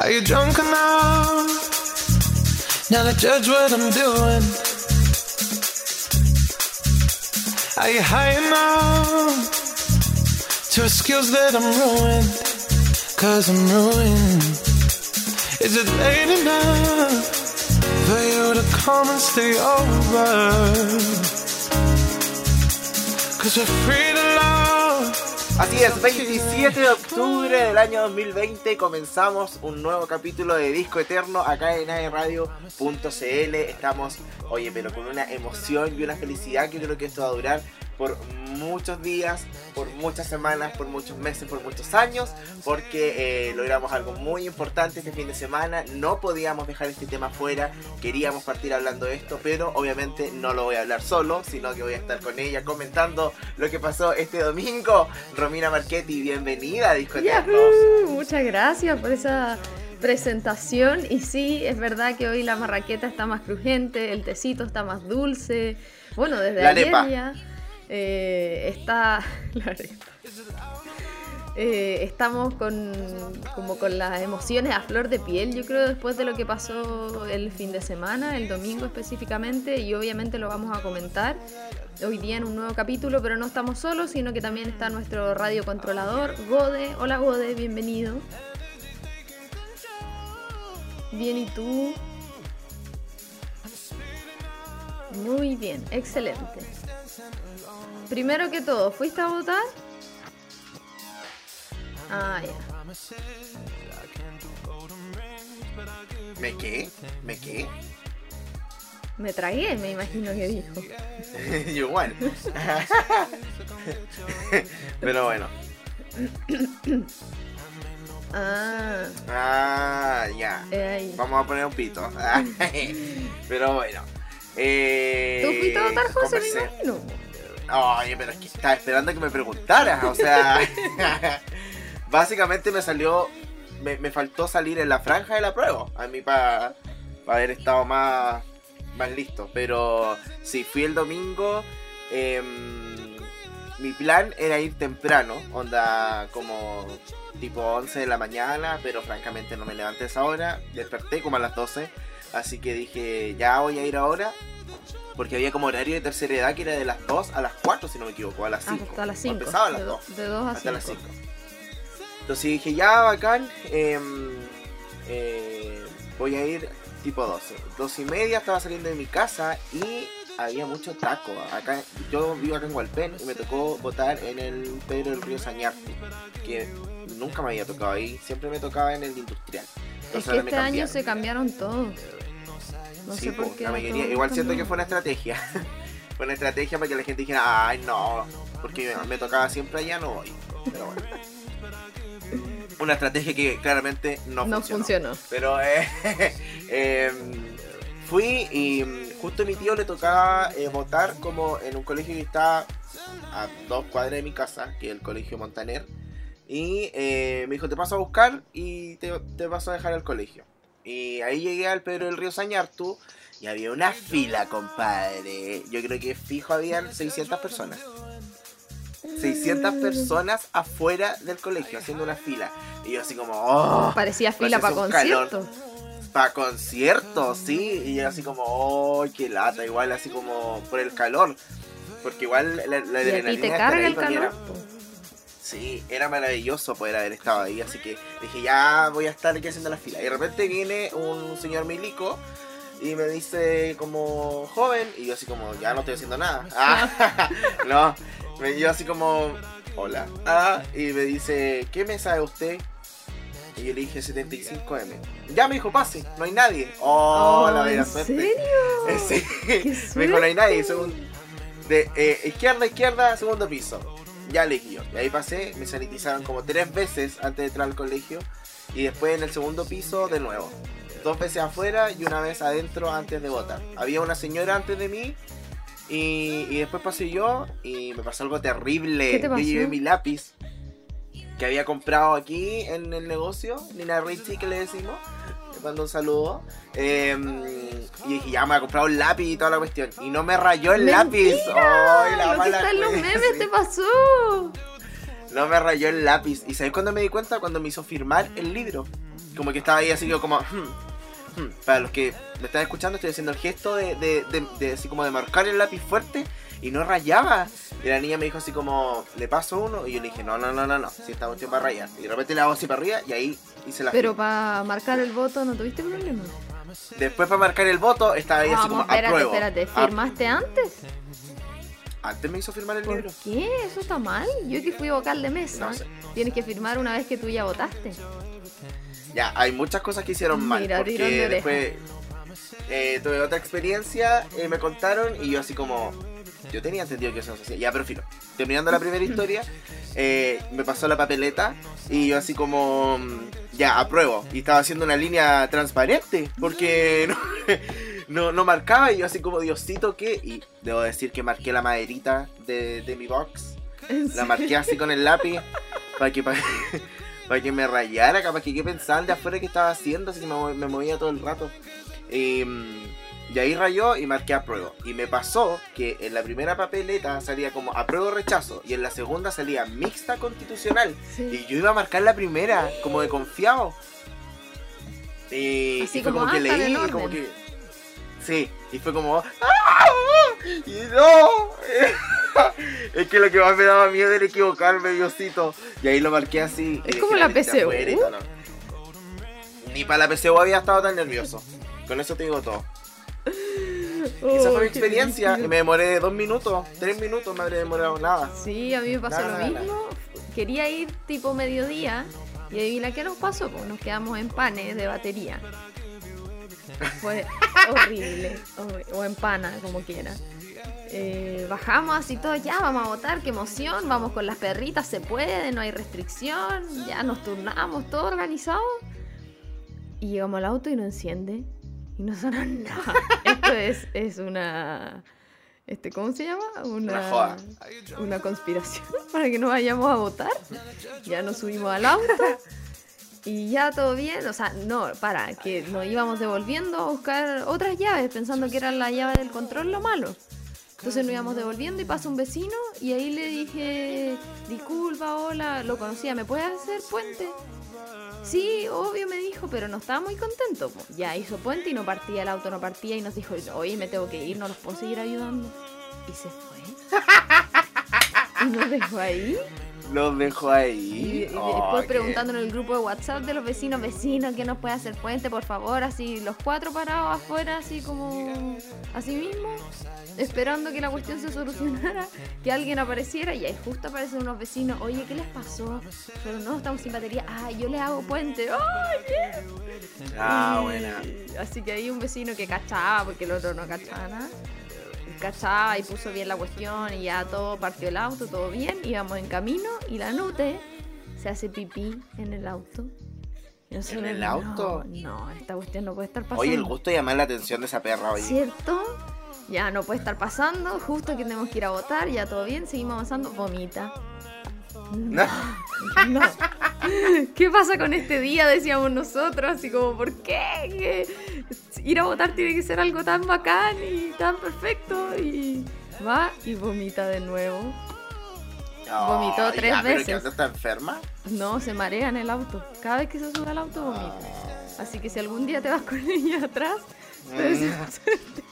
Are you drunk enough now to judge what I'm doing? Are you high enough to excuse that I'm ruined? Cause I'm ruined. Is it late enough for you to come and stay over? Cause we're free to love. Así es, 27 de octubre del año 2020 comenzamos un nuevo capítulo de Disco Eterno acá en aerradio.cl. Estamos, oye, pero con una emoción y una felicidad que creo que esto va a durar por muchos días, por muchas semanas, por muchos meses, por muchos años, porque eh, logramos algo muy importante este fin de semana. No podíamos dejar este tema fuera, queríamos partir hablando de esto, pero obviamente no lo voy a hablar solo, sino que voy a estar con ella comentando lo que pasó este domingo. Romina Marchetti, bienvenida a Disco Eterno. Yahoo, Muchas gracias por esa presentación. Y sí, es verdad que hoy la marraqueta está más crujiente, el tecito está más dulce. Bueno, desde La ayer arepa. ya eh, está. Eh, estamos con como con las emociones a flor de piel, yo creo, después de lo que pasó el fin de semana, el domingo específicamente, y obviamente lo vamos a comentar hoy día en un nuevo capítulo, pero no estamos solos, sino que también está nuestro radiocontrolador, Gode. Hola Gode, bienvenido. Bien, ¿y tú? Muy bien, excelente. Primero que todo, ¿fuiste a votar? Ah, ya. ¿Me qué? ¿Me qué? Me tragué, me imagino que dijo. Igual. Pero bueno. Ah, Ah, ya. eh. Vamos a poner un pito. Pero bueno. Eh, ¿Tú fuiste a votar, José? Me imagino. Oye, pero es que estaba esperando que me preguntaras. O sea, básicamente me salió. Me, me faltó salir en la franja de la prueba. A mí para haber estado más, más listo. Pero sí, fui el domingo. em, mi plan era ir temprano. Onda como tipo 11 de la mañana. Pero francamente no me levanté a esa hora. Desperté como a las 12. Así que dije, ya voy a ir ahora. Porque había como horario de tercera edad que era de las 2 a las 4, si no me equivoco, a las 5. Hasta las 5. Empezaba a las de, 2. do- de 2 a Hasta 5. las 5. Entonces dije, ya, bacán. em, eh, voy a ir tipo 12. 12 y media estaba saliendo de mi casa y había mucho taco. Acá, yo vivo acá en Hualpén y me tocó votar en el Pedro del Río Sañarte. Que nunca me había tocado ahí, siempre me tocaba en el industrial. Es Entonces que ahora me este año se cambiaron todos. No Sí, sé por po, qué. la mayoría- igual siento que fue una estrategia. fue una estrategia para que la gente dijera, ay no, porque me, me tocaba siempre allá, no voy. Pero bueno. Una estrategia que claramente no, No funcionó. funcionó. Pero eh, em, fui y mm, justo a mi tío le tocaba eh, votar como en un colegio que está a dos cuadras de mi casa, que es el colegio Montaner. Y eh, me dijo, te paso a buscar y te, te paso a dejar al colegio. Y ahí llegué al Pedro del Río Sañartu y había una fila, compadre. Yo creo que fijo habían 600 personas. 600 personas afuera del colegio haciendo una fila. Y yo así como, oh, Parecía fila para concierto. para conciertos, sí. Y yo así como, oh, qué lata, igual así como por el calor. Porque igual la, la Y a ti adrenalina te carga el calor. era-. Sí, era maravilloso poder haber estado ahí, así que dije, ya voy a estar aquí haciendo la fila. Y de repente viene un señor milico y me dice como, joven, y yo así como, ya no estoy haciendo nada. Ah, no, me, yo así como, hola. Ah, y me dice, ¿qué mesa es usted? Y yo le dije 75M. Ya me dijo, pase, no hay nadie. Oh, Oh, la ¿en vera suerte. serio? Sí. ¡Qué Me dijo, no hay nadie. suerte! segun- de eh, izquierda, izquierda, segundo piso. Ya elegí yo. Y ahí pasé, me sanitizaron como tres veces antes de entrar al colegio. Y después en el segundo piso de nuevo. Dos veces afuera y una vez adentro antes de votar. Había una señora antes de mí. Y, y después pasé yo y me pasó algo terrible. ¿Qué te pasó? Yo llevé mi lápiz que había comprado aquí en el negocio, Nina Richie que le decimos. Le mando un saludo. Eh, y dije, ya me ha comprado un lápiz y toda la cuestión. Y no me rayó el lápiz. ¡Ay, la Lo que mala está en los memes Sí. te pasó. No me rayó el lápiz. ¿Y sabes cuándo me di cuenta? Cuando me hizo firmar el libro. Como que estaba ahí así yo como... "Hmm, hmm". Para los que me están escuchando, estoy haciendo el gesto de, de, de- de así como de marcar el lápiz fuerte y no rayaba. Y la niña me dijo así como, ¿le paso uno? Y yo le dije, no, no, no, no, no, si esta cuestión va a rayar. Y de repente le hago así para arriba y ahí la Pero para marcar el voto no tuviste problema. Después para marcar el voto estaba ahí así Vamos, como espérate, apruebo. espérate. Ah, ¿Firmaste antes? antes me hizo firmar el ¿Por libro. qué? ¿Eso está mal? Yo que fui vocal de mesa. No sé. Tienes que firmar una vez que tú ya votaste. Ya, hay muchas cosas que hicieron mal. Mira, de porque después eh, tuve otra experiencia, eh, me contaron y yo así como... Yo tenía entendido que eso no se hacía. Ya, pero filo. Terminando la primera historia, eh, me pasó la papeleta y yo así como... mm, Ya, apruebo. Y estaba haciendo una línea transparente porque no, no, no marcaba y yo así como, Diosito, ¿qué? Y debo decir que marqué la maderita de, de mi box. La marqué así con el lápiz para que, para, que me rayara, capaz que qué pensaban de afuera que estaba haciendo, así que me, mo- me movía todo el rato. Mm, y ahí rayó y marqué apruebo. Y me pasó que en la primera papeleta salía como apruebo rechazo y en la segunda salía mixta constitucional. Sí. Y yo iba a marcar la primera, como de confiado. Y, Así y fue como, como, que ah, leí, y como que. Sí, y fue como. ¡Ah! ¡Y no! es que lo que más me daba miedo era equivocarme, Diosito. Y ahí lo marqué así. Es como la no. Ni para la PSU había estado tan nervioso. Con eso te digo todo. Oh, Esa fue mi qué experiencia. Y me demoré dos minutos, tres minutos, me habría demorado nada. Sí, a mí me pasó Nada, lo nada. mismo. Quería ir tipo mediodía y adivina qué nos pasó, pues nos quedamos en panes de batería. Fue horrible. O, en pana, como quiera. Eh, bajamos así todo, ya vamos a votar, qué emoción, vamos con las perritas, se puede, no hay restricción, ya nos turnamos, todo organizado. Y llegamos al auto y no enciende. Y no sonó nada. Esto es, es una... Este, ¿Cómo se llama? Una una conspiración para que no vayamos a votar. Ya nos subimos al auto y ya todo bien. O sea, no, para, que nos íbamos devolviendo a buscar otras llaves pensando que era la llave del control lo malo. Entonces nos íbamos devolviendo y pasa un vecino y ahí le dije, disculpa, hola, lo conocía, ¿me puedes hacer puente? Sí, obvio me dijo, pero no estaba muy contento. Ya hizo puente y no partía, el auto no partía y nos dijo, oye, me tengo que ir, no los puedo seguir ayudando. Y se fue. y nos dejó ahí. Los dejo ahí. y Oh, después qué- preguntando en el grupo de WhatsApp de los vecinos, vecinos, ¿qué nos puede hacer puente, por favor? Así, los cuatro parados afuera, así como, así mismo, esperando que la cuestión se solucionara, que alguien apareciera y ahí justo aparecen unos vecinos, oye, ¿qué les pasó? Pero no, estamos sin batería, ah, yo les hago puente, ¡ay, bien! Ah, buena. Así que hay un vecino que cachaba, porque el otro no cachaba nada. Cachaba y puso bien la cuestión y ya todo partió el auto, todo bien. Íbamos en camino y la Nute se hace pipí en el auto. Nosotros, el no, auto? No, esta cuestión no puede estar pasando. Oye, el gusto de llamar la atención de esa perra, oye. ¿Cierto? Ya no puede estar pasando, justo que tenemos que ir a votar, ya todo bien, seguimos avanzando, vomita. No. No. ¿Qué pasa con este día? Decíamos nosotros, así como, ¿por qué? Que Ir a votar tiene que ser algo tan bacán y tan perfecto. Y va y vomita de nuevo. Vomitó Ay, tres ya, pero veces. anda está enferma? No, se marea en el auto. Cada vez que se sube al auto vomita. Así que si algún día te vas con ella atrás, te deseamos suerte.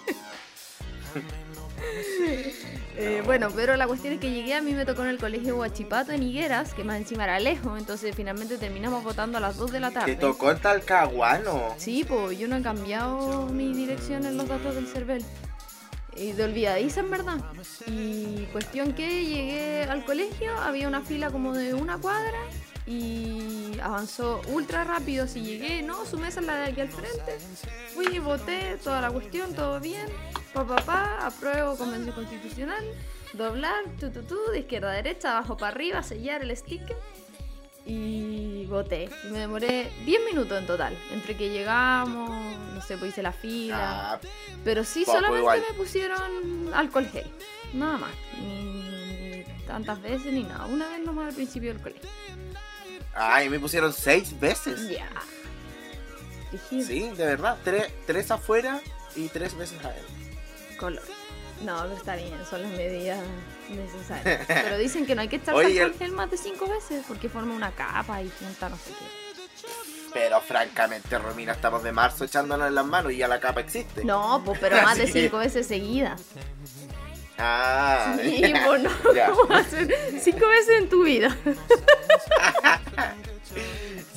Eh, bueno, pero la cuestión es que llegué, a mí me tocó en el colegio Huachipato en Higueras, que más encima era lejos, entonces finalmente terminamos votando a las 2 de la tarde. Te tocó en Talcahuano. Sí, pues yo no he cambiado mi dirección en los datos del CERVEL. Y de olvidadiza, en verdad. Y cuestión que llegué al colegio, había una fila como de una cuadra y avanzó ultra rápido. Así llegué, no, su mesa es la de aquí al frente. Fui, voté, toda la cuestión, todo bien. Pa, pa, pa, apruebo convención constitucional. Doblar, tu, tu, tu, de izquierda a derecha, abajo para arriba, sellar el sticker y voté. Y me demoré 10 minutos en total. Entre que llegamos, no sé, pues hice la fila. Ah, pero sí, solamente igual. me pusieron alcohol gel. Nada más. Ni tantas veces ni nada. Una vez nomás al principio del colegio. ay, me pusieron seis veces. Ya. Rígido. Sí, de verdad. Tres, tres afuera y tres veces adentro. Color. No, pero está bien, son las medidas necesarias. Pero dicen que no hay que echar Oye, el- gel más de cinco veces porque forma una capa y junta no sé qué. Pero francamente, Romina, estamos de marzo echándonos en las manos y ya la capa existe. No, pues pero más de cinco veces seguidas. Ah, Sí, ya, no, ya. ¿cómo cinco veces en tu vida?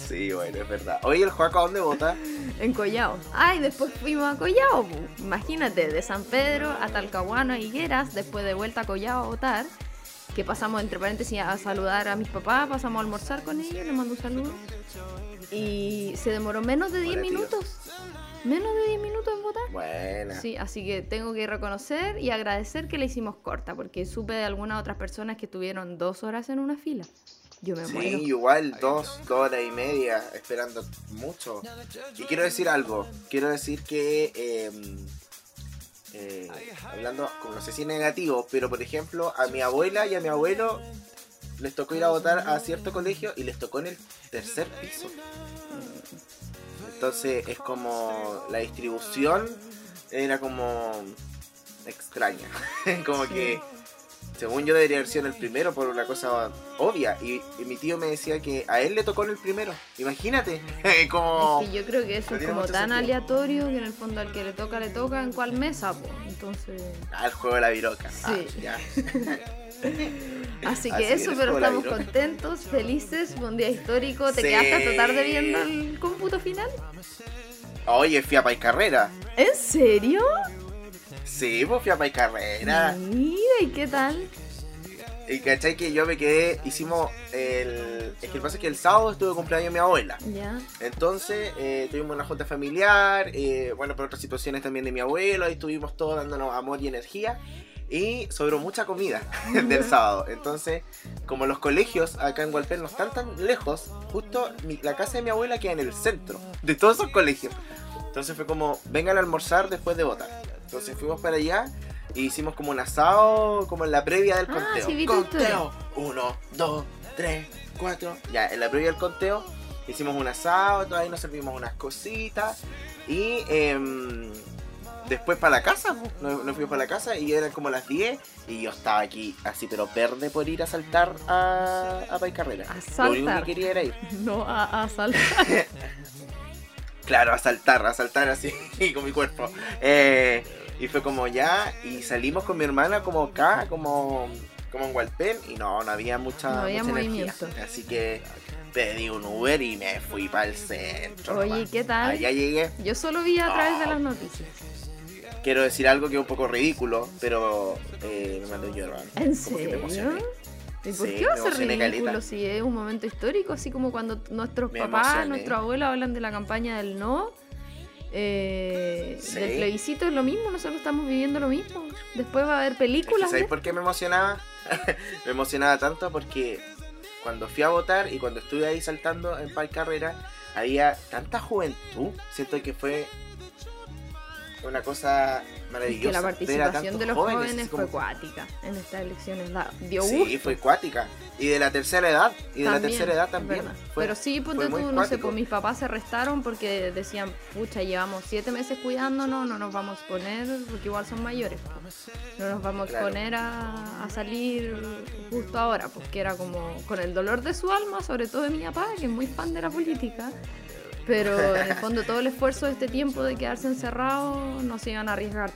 Sí, bueno, es verdad. Oye, ¿el Juaco a dónde vota? En Collao. Ay, después fuimos a Collao. Imagínate, de San Pedro a Talcahuano Higueras, después de vuelta a Collao a votar. Que pasamos entre paréntesis a saludar a mis papás, pasamos a almorzar con ellos, les mando un saludo. Y se demoró menos de 10 Hola, tío. minutos. Menos de 10 minutos en votar. Buena. Sí, así que tengo que reconocer y agradecer que la hicimos corta, porque supe de algunas otras personas que estuvieron dos horas en una fila. Yo me Sí, muero. igual, dos, dos horas y media esperando mucho. Y quiero decir algo, quiero decir que, eh, eh, hablando, como no sé si negativo, pero por ejemplo, a mi abuela y a mi abuelo les tocó ir a votar a cierto colegio y les tocó en el tercer piso. Entonces es como la distribución era como extraña, como Sí. que según yo debería haber sido en el primero por una cosa obvia. Y, y mi tío me decía que a él le tocó en el primero. Imagínate. como... Es que yo creo que eso No es como tan sentido. aleatorio que en el fondo al que le toca, le toca en cuál mesa, po. Entonces. Ah, el juego de la viroca. Ah, Sí. ya. Así que Así eso, pero estamos contentos, felices, fue un día histórico. ¿Te Sí. quedaste hasta tarde viendo el cómputo final? Oye, fui a Pais Carrera. ¿En serio? Sí, pues fui a Pais Carrera. Mira, ¿y qué tal? Y cachai que yo me quedé, hicimos el... Es que el pasa es que el sábado estuve de cumpleaños mi abuela. Ya. Entonces eh, tuvimos una junta familiar, eh, bueno, por otras situaciones también de mi abuelo, ahí estuvimos todos dándonos amor y energía. Y sobró mucha comida del sábado. Entonces, como los colegios acá en Hualpén no están tan lejos, justo mi- la casa de mi abuela queda en el centro de todos esos colegios. Entonces fue como, vengan a almorzar después de votar. Entonces fuimos para allá y hicimos como un asado, como en la previa del Ah, conteo. sí, conteo. Uno, dos, tres, cuatro. Ya, en la previa del conteo hicimos un asado, todo ahí nos servimos unas cositas. Y em, después para la casa, po. nos, nos fuimos para la casa y eran como las 10 y yo estaba aquí así, pero verde por ir a saltar a, a Pai Carrera. A Lo único saltar. que quería era ir. No a, a saltar. Claro, a saltar, a saltar así con mi cuerpo. Eh, y fue como ya, y salimos con mi hermana como acá, como, como en Hualpén, y no, no había mucha, No había mucha energía. Así que pedí un Uber y me fui para el centro. Oye, nomás. ¿qué tal? Allá llegué. Yo solo vi a través de las noticias. Quiero decir algo que es un poco ridículo, pero eh, me mandó llorar. ¿En Como que me serio? ¿Y por Sí, qué va a ser ridículo caleta. si es un momento histórico? Así como cuando nuestros Me papás, emocioné. nuestros abuelos hablan de la campaña del no, eh, Sí. del plebiscito es lo mismo, nosotros estamos viviendo lo mismo. Después va a haber Es que, películas. ¿Sabes de- por qué me emocionaba? me emocionaba tanto porque cuando fui a votar y cuando estuve ahí saltando en Pai Carrera, había tanta juventud. Siento que fue una cosa maravillosa. que la a participación de los jóvenes, jóvenes, así como- fue cuática en estas elecciones. dio Sí, gusto. fue cuática. Y de la tercera edad. Y de la tercera edad también. Fue- Pero sí, ponte fue tú, no sé, pues mis papás se restaron porque decían, pucha, llevamos siete meses cuidándonos, no nos vamos a exponer, porque igual son mayores. pues. No nos vamos a Claro. exponer a, a salir justo ahora, porque era como con el dolor de su alma, sobre todo de mi papá, que es muy fan de la política. Pero en el fondo todo el esfuerzo de este tiempo de quedarse encerrado no se iban a arriesgar.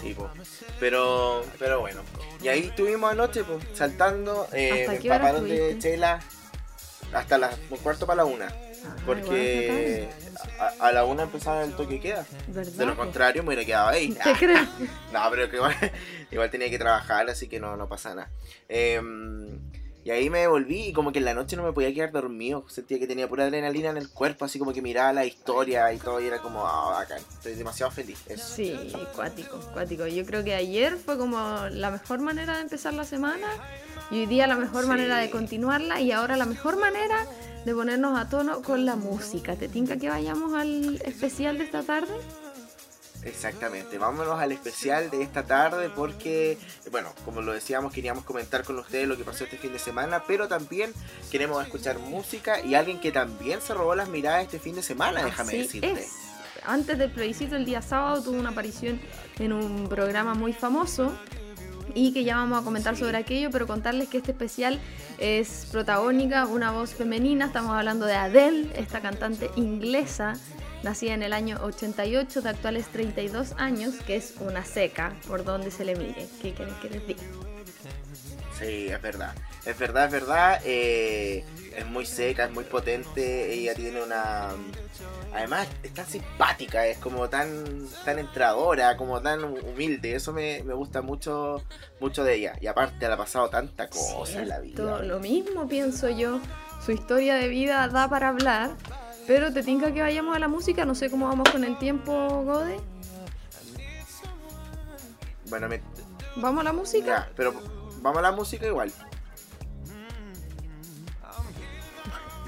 Sí, po. Pero, pero bueno. Y ahí estuvimos anoche, pues, saltando. Eh, ¿Hasta me qué hora empaparon de estuviste? chela hasta las un cuarto para la una. Ah, Porque a, a la una empezaba el toque de queda. De lo ¿Verdad, po? contrario, me hubiera quedado ahí. ¿Te crees? No, pero que igual, igual tenía que trabajar, así que no, no pasa nada. Em, y ahí me devolví y como que en la noche no me podía quedar dormido. Sentía que tenía pura adrenalina en el cuerpo, así como que miraba la historia y todo y era como, ah, bacán. Estoy demasiado feliz. Eso. Sí, cuático, cuático. Yo creo que ayer fue como la mejor manera de empezar la semana y hoy día la mejor Sí. manera de continuarla y ahora la mejor manera de ponernos a tono con la música. ¿Te tinca que vayamos al especial de esta tarde? Exactamente, vámonos al especial de esta tarde porque, bueno, como lo decíamos, queríamos comentar con ustedes lo que pasó este fin de semana, pero también queremos escuchar música y alguien que también se robó las miradas este fin de semana, déjame decirte. es. antes del plebiscito, el día sábado, tuvo una aparición en un programa muy famoso y que ya vamos a comentar sobre aquello, pero contarles que este especial es protagónica, una voz femenina, estamos hablando de Adele, esta cantante inglesa, nacida en el año 88, de actuales 32 años, que es una seca, por donde se le mire. ¿Qué quieren que les diga? Sí, es verdad. Es verdad, es verdad. Eh, es muy seca, es muy potente. Ella tiene una. Además, es tan simpática, es como tan, tan entradora, como tan humilde. Eso me, me gusta mucho, mucho de ella. Y aparte, le ha pasado tanta cosa en la vida. Lo mismo pienso yo. Su historia de vida da para hablar. Pero te tinca que vayamos a la música. No sé cómo vamos con el tiempo, Gode. Bueno, me... ¿Vamos a la música? Ya, pero vamos a la música igual.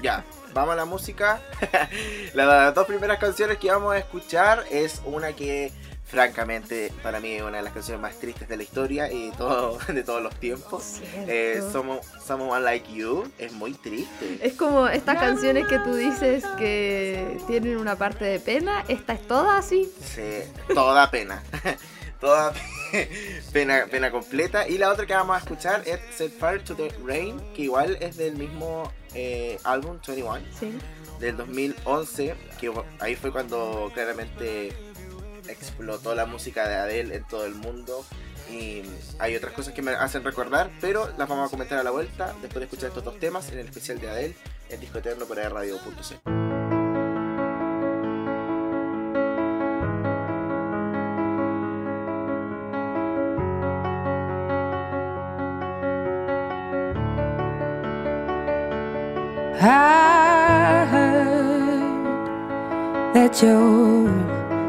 Ya, vamos a la música. Las dos primeras canciones que vamos a escuchar es una que francamente para mí es una de las canciones más tristes de la historia y todo, de todos los tiempos. Eh, somos, Someone Like You es muy triste. Es como estas canciones que tú dices que tienen una parte de pena, esta es toda así. Sí, toda pena. toda pena, pena completa. Y la otra que vamos a escuchar es Set Fire to the Rain, que igual es del mismo eh, álbum 21 del 2011, que ahí fue cuando claramente explotó la música de Adele en todo el mundo. Y hay otras cosas que me hacen recordar, pero las vamos a comentar a la vuelta después de escuchar estos dos temas en el especial de Adele en Disco Eterno por Radio.c.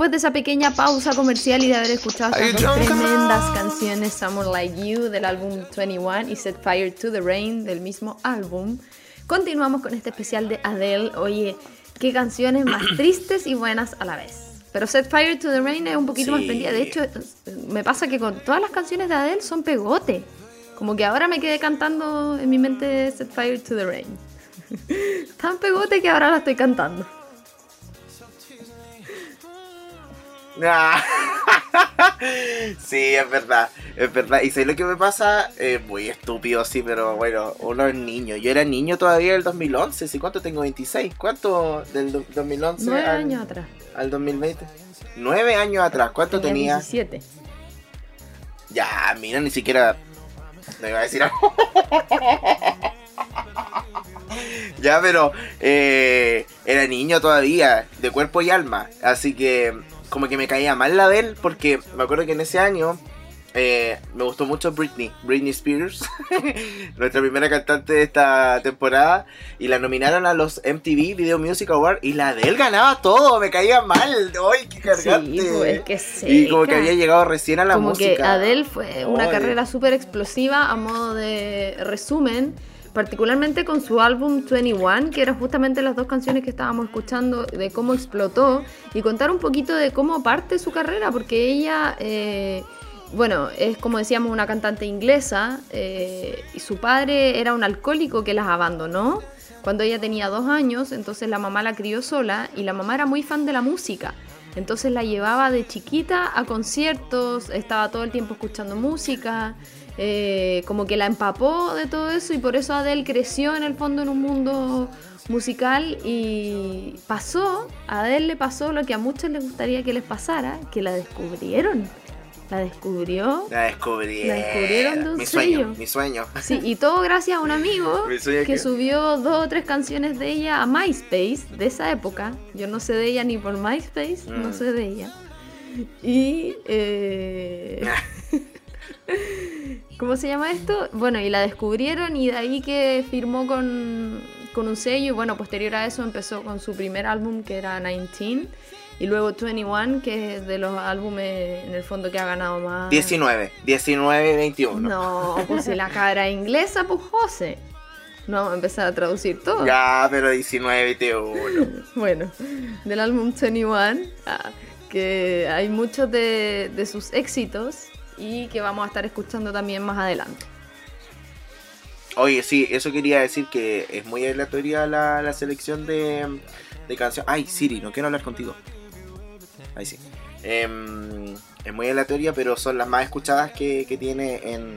después de esa pequeña pausa comercial y de haber escuchado estas dos tremendas canciones, Someone Like You del álbum 21 y Set Fire to the Rain del mismo álbum, continuamos con este especial de Adele. Oye, qué canciones más tristes y buenas a la vez. Pero Set Fire to the Rain es un poquito más Sí. prendida. De hecho, me pasa que con todas las canciones de Adele son pegote. Como que ahora me quedé cantando en mi mente Set Fire to the Rain. Tan pegote que ahora la estoy cantando. sí, es verdad, es verdad. Y sé lo que me pasa, es muy estúpido, sí, pero bueno, uno es niño. Yo era niño todavía del 2011, ¿sí? ¿Cuánto tengo? 26. ¿Cuánto del do- 2011 Nueve al, años atrás. al 2020? Nueve años atrás, ¿cuánto tenía? 17. Ya, mira, ni siquiera. No iba a decir algo. ya, pero eh, era niño todavía, de cuerpo y alma. Así que, como que me caía mal la de él, porque me acuerdo que en ese año eh, me gustó mucho Britney, Britney Spears, nuestra primera cantante de esta temporada, y la nominaron a los MTV Video Music Awards, y la de él ganaba todo, me caía mal. ¡Ay, qué cargante! Sí, pues, que y como que había llegado recién a la Como música. que Adele fue una Ay. carrera súper explosiva a modo de resumen, particularmente con su álbum 21, que eran justamente las dos canciones que estábamos escuchando, de cómo explotó, y contar un poquito de cómo parte su carrera, porque ella, eh, bueno, es como decíamos una cantante inglesa, eh, y su padre era un alcohólico que las abandonó cuando ella tenía dos años, entonces la mamá la crió sola, y la mamá era muy fan de la música. Entonces la llevaba de chiquita a conciertos, estaba todo el tiempo escuchando música, eh, como que la empapó de todo eso y por eso Adele creció en el fondo en un mundo musical y pasó, a Adele le pasó lo que a muchos les gustaría que les pasara, que la descubrieron. La descubrió. La descubrí. La descubrieron de un mi sueño, sello. mi sueño. Sí, y todo gracias a un amigo que- subió dos o tres canciones de ella a MySpace de esa época. Yo no sé de ella ni por MySpace, no Mm. sé de ella. Y. eh, ¿Cómo se llama esto? Bueno, y la descubrieron y de ahí que firmó con, con un sello. Y bueno, posterior a eso empezó con su primer álbum que era 19. Y luego 21, que es de los álbumes en el fondo que ha ganado más. 19, 19, 21. No, pues si la cara inglesa, pues José. No vamos a empezar a traducir todo. Ya, pero 19, 21. Bueno, del álbum 21, ah, que hay muchos de, de sus éxitos y que vamos a estar escuchando también más adelante. Oye, sí, eso quería decir que es muy aleatoria la, la selección de, de canciones. Ay, Siri, no quiero hablar contigo. Ahí sí. Em, es muy aleatoria, pero son las más escuchadas que, que tiene en,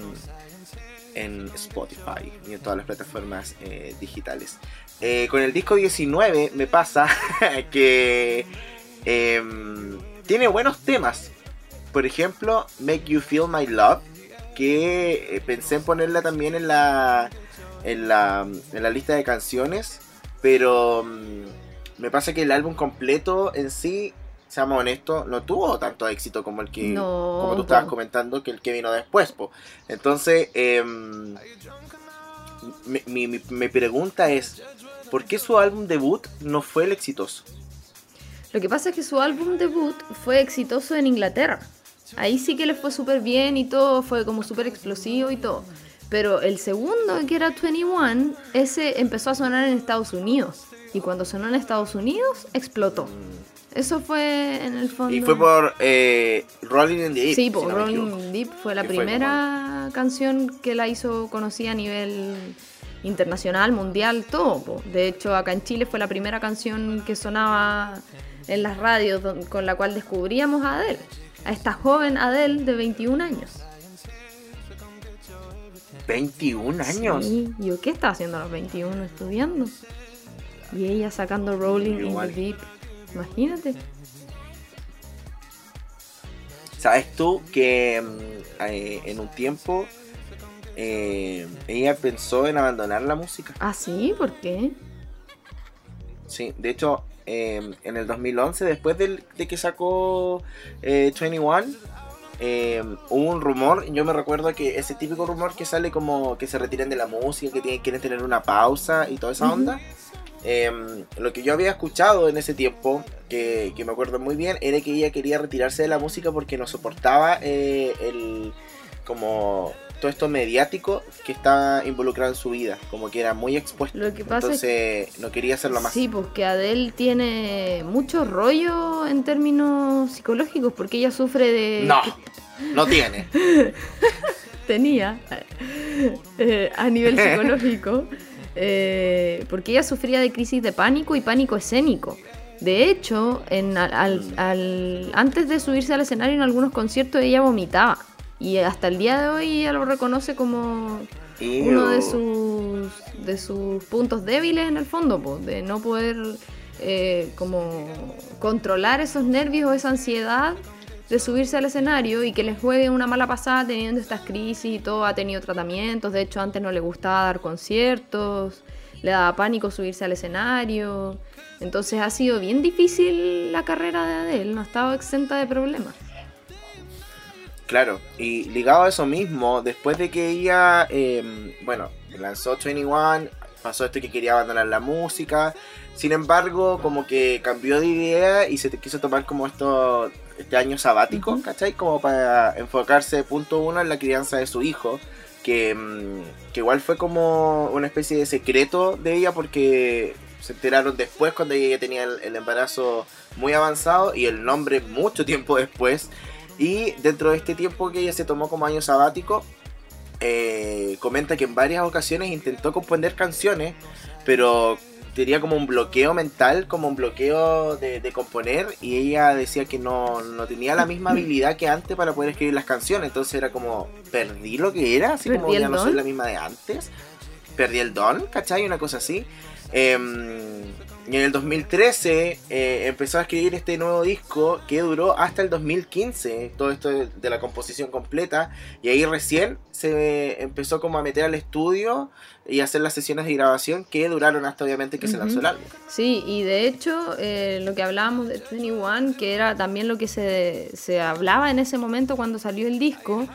en Spotify y en todas las plataformas eh, digitales. Eh, con el disco 19 me pasa que em, tiene buenos temas. Por ejemplo, Make You Feel My Love, que eh, pensé en ponerla también en la, en la, en la lista de canciones, pero mm, me pasa que el álbum completo en sí, seamos honestos, no tuvo tanto éxito como el que, No, como tú estabas comentando, que el que vino después. po. Entonces, em, mi- mi- mi pregunta es, ¿por qué su álbum debut no fue el exitoso? Lo que pasa es que su álbum debut fue exitoso en Inglaterra. Ahí sí que le fue súper bien y todo, fue como súper explosivo y todo. Pero el segundo, que era 21, ese empezó a sonar en Estados Unidos. Y cuando sonó en Estados Unidos, explotó. Eso fue en el fondo. Y fue por eh, Rolling in Deep. Sí, si por no me equivoco. Rolling Deep fue la fue primera canción que la hizo conocida a nivel internacional, mundial, todo. po. De hecho, acá en Chile fue la primera canción que sonaba en las radios con la cual descubríamos a Adele. A esta joven Adele de 21 años. 21 años. Sí, yo qué estaba haciendo a los 21 estudiando. Y ella sacando Rolling in Igual. the Deep. Imagínate. ¿Sabes tú que mm, eh, en un tiempo eh, ella pensó en abandonar la música? ¿Ah, sí? ¿Por qué? Sí, de hecho, eh, en el 2011, después del- de que sacó eh, 21, eh, hubo un rumor, yo me recuerdo que ese típico rumor que sale como que se retiren de la música, que tienen, quieren tener una pausa y toda esa onda. em, lo que yo había escuchado en ese tiempo, que, que me acuerdo muy bien, era que ella quería retirarse de la música porque no soportaba eh, el como todo esto mediático que estaba involucrado en su vida, como que era muy expuesto. Lo que pasa es Entonces no quería hacerlo más. Sí, pues que Adele tiene mucho rollo en términos psicológicos, porque ella sufre de... No, no tiene. tenía eh, a nivel psicológico, eh, porque ella sufría de crisis de pánico y pánico escénico. De hecho, en, al- al- al- antes de subirse al escenario en algunos conciertos ella vomitaba. Y hasta el día de hoy ella lo reconoce como uno de sus, de sus puntos débiles en el fondo, po, de no poder eh, como controlar esos nervios o esa ansiedad de subirse al escenario y que les juegue una mala pasada teniendo estas crisis y todo, ha tenido tratamientos, de hecho antes no le gustaba dar conciertos, le daba pánico subirse al escenario, entonces ha sido bien difícil la carrera de Adele, no ha estado exenta de problemas. Claro, y ligado a eso mismo, después de que ella, eh, bueno, lanzó 21, pasó esto que quería abandonar la música, sin embargo, como que cambió de idea y se te quiso tomar como esto, este año sabático, Ujú. ¿cachai? Como para enfocarse, punto uno, en la crianza de su hijo, que, mm, que igual fue como una especie de secreto de ella porque se enteraron después cuando ella tenía el, el embarazo muy avanzado y el nombre mucho tiempo después. Y dentro de este tiempo que ella se tomó como año sabático, eh, comenta que en varias ocasiones intentó componer canciones, pero tenía como un bloqueo mental, como un bloqueo de, de componer, y ella decía que no, no tenía la misma habilidad que antes para poder escribir las canciones, entonces era como, perdí lo que era, así como ¿Perdí el ya no soy la misma de antes, perdí el don, ¿cachai? Una cosa así. Em, y en el 2013 eh, empezó a escribir este nuevo disco que duró hasta el 2015, todo esto de, de la composición completa, y ahí recién se empezó como a meter al estudio y hacer las sesiones de grabación que duraron hasta obviamente que se lanzó el álbum. Sí, y de hecho, eh, lo que hablábamos de 21, que era también lo que se, se hablaba en ese momento cuando salió el disco,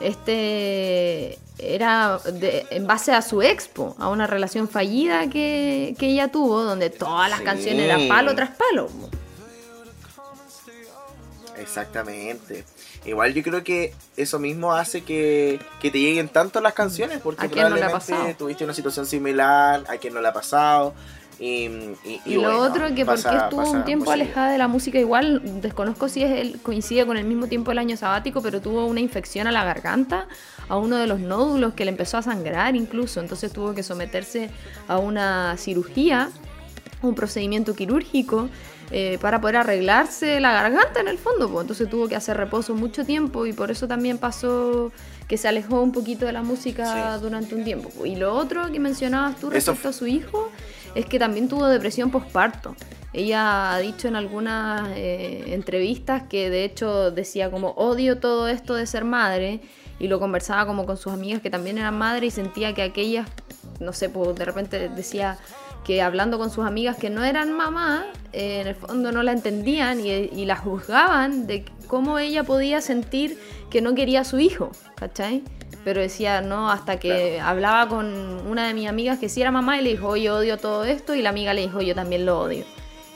este era de- en base a su expo, a una relación fallida que, que ella tuvo, donde todas las Sí. canciones eran palo tras palo. Exactamente. Igual yo creo que eso mismo hace que, que te lleguen tanto las canciones, porque ¿A quién no le ha probablemente pasado? tuviste una situación similar, a quien no le ha pasado. Y, y, Y, bueno, lo otro, que pasa- porque estuvo un tiempo alejada de la música, igual desconozco si es el, coincide con el mismo tiempo del año sabático, pero tuvo una infección a la garganta, a uno de los nódulos que le empezó a sangrar incluso, entonces tuvo que someterse a una cirugía, un procedimiento quirúrgico. eh, para poder arreglarse la garganta en el fondo, pues. entonces tuvo que hacer reposo mucho tiempo y por eso también pasó que se alejó un poquito de la música Sí. durante un tiempo. Y lo otro que mencionabas tú Eso respecto a su hijo es que también tuvo depresión postparto. Ella ha dicho en algunas eh, entrevistas que de hecho decía como odio todo esto de ser madre y lo conversaba como con sus amigas que también eran madres y sentía que aquellas, no sé, pues de repente decía que hablando con sus amigas que no eran mamá, eh, en el fondo no la entendían y, y la juzgaban de cómo ella podía sentir que no quería a su hijo, ¿cachai? Pero decía, no, hasta que hablaba con una de mis amigas que sí era mamá y le dijo, yo odio todo esto, y la amiga le dijo, yo también lo odio.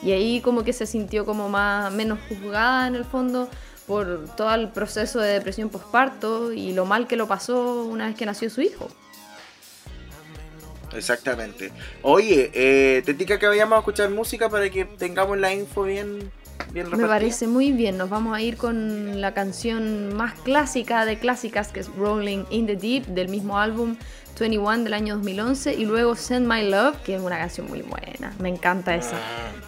Y ahí como que se sintió como más, menos juzgada en el fondo por todo el proceso de depresión postparto y lo mal que lo pasó una vez que nació su hijo. Exactamente. Oye, eh, te tica que vayamos a escuchar música para que tengamos la info bien, bien Me parece muy bien, nos vamos a ir con la canción más clásica de clásicas que es Rolling in the Deep del mismo álbum 21 del año 2011 y luego Send My Love, que es una canción muy buena, me encanta esa,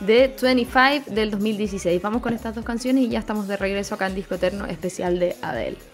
de 25 del 2016. Vamos con estas dos canciones y ya estamos de regreso acá en Disco Eterno especial de Adele.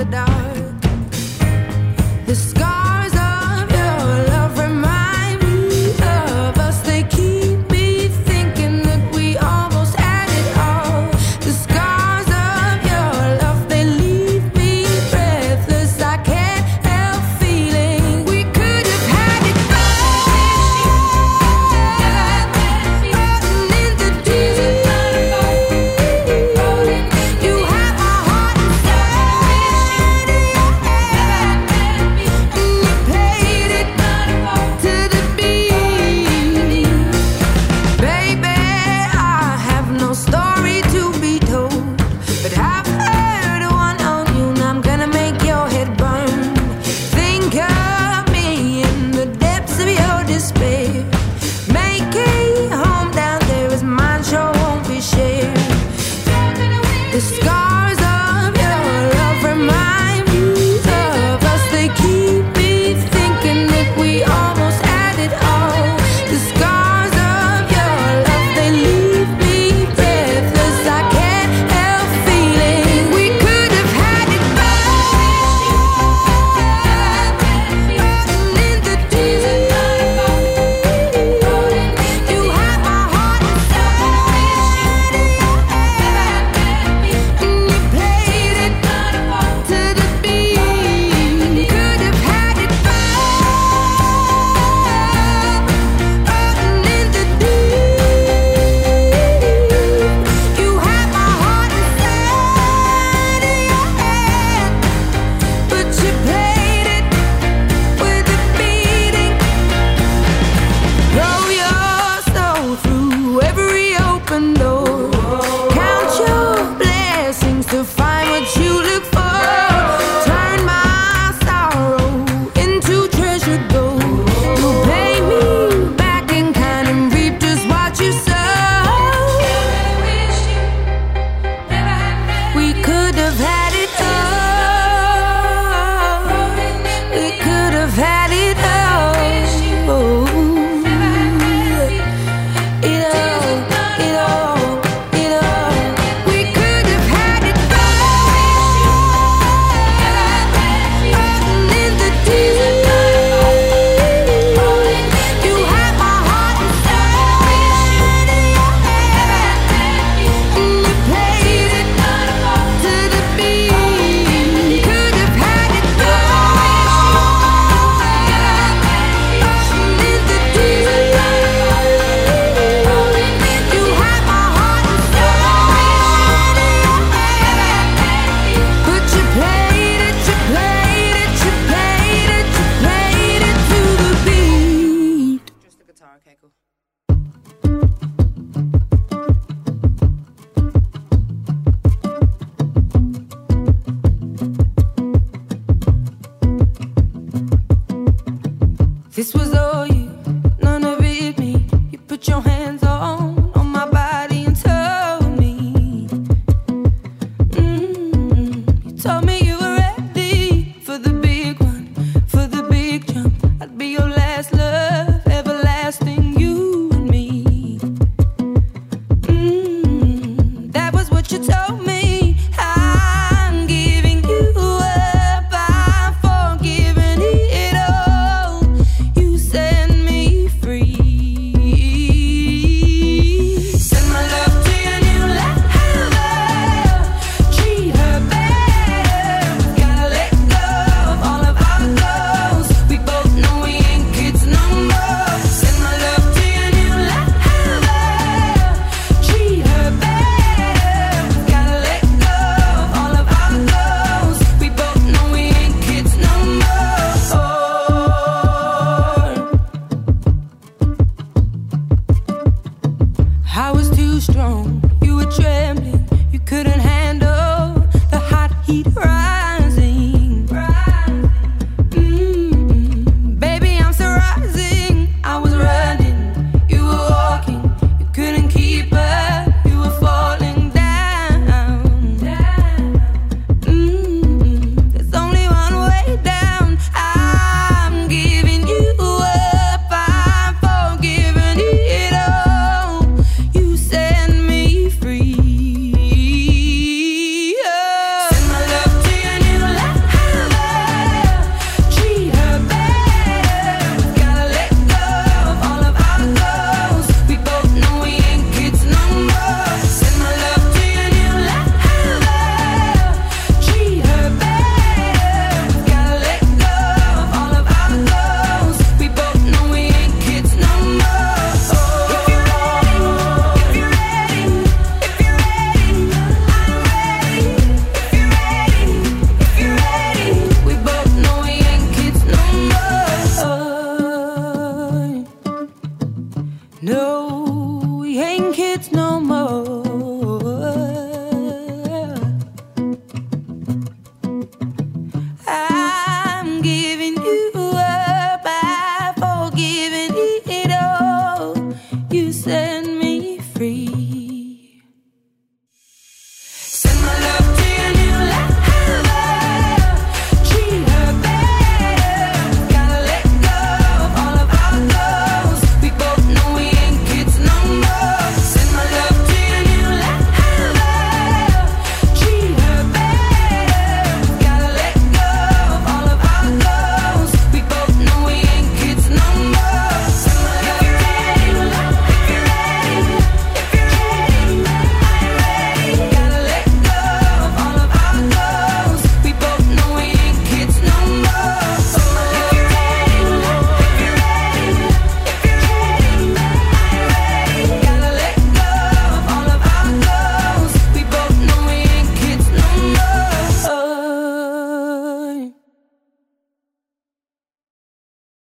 the dark.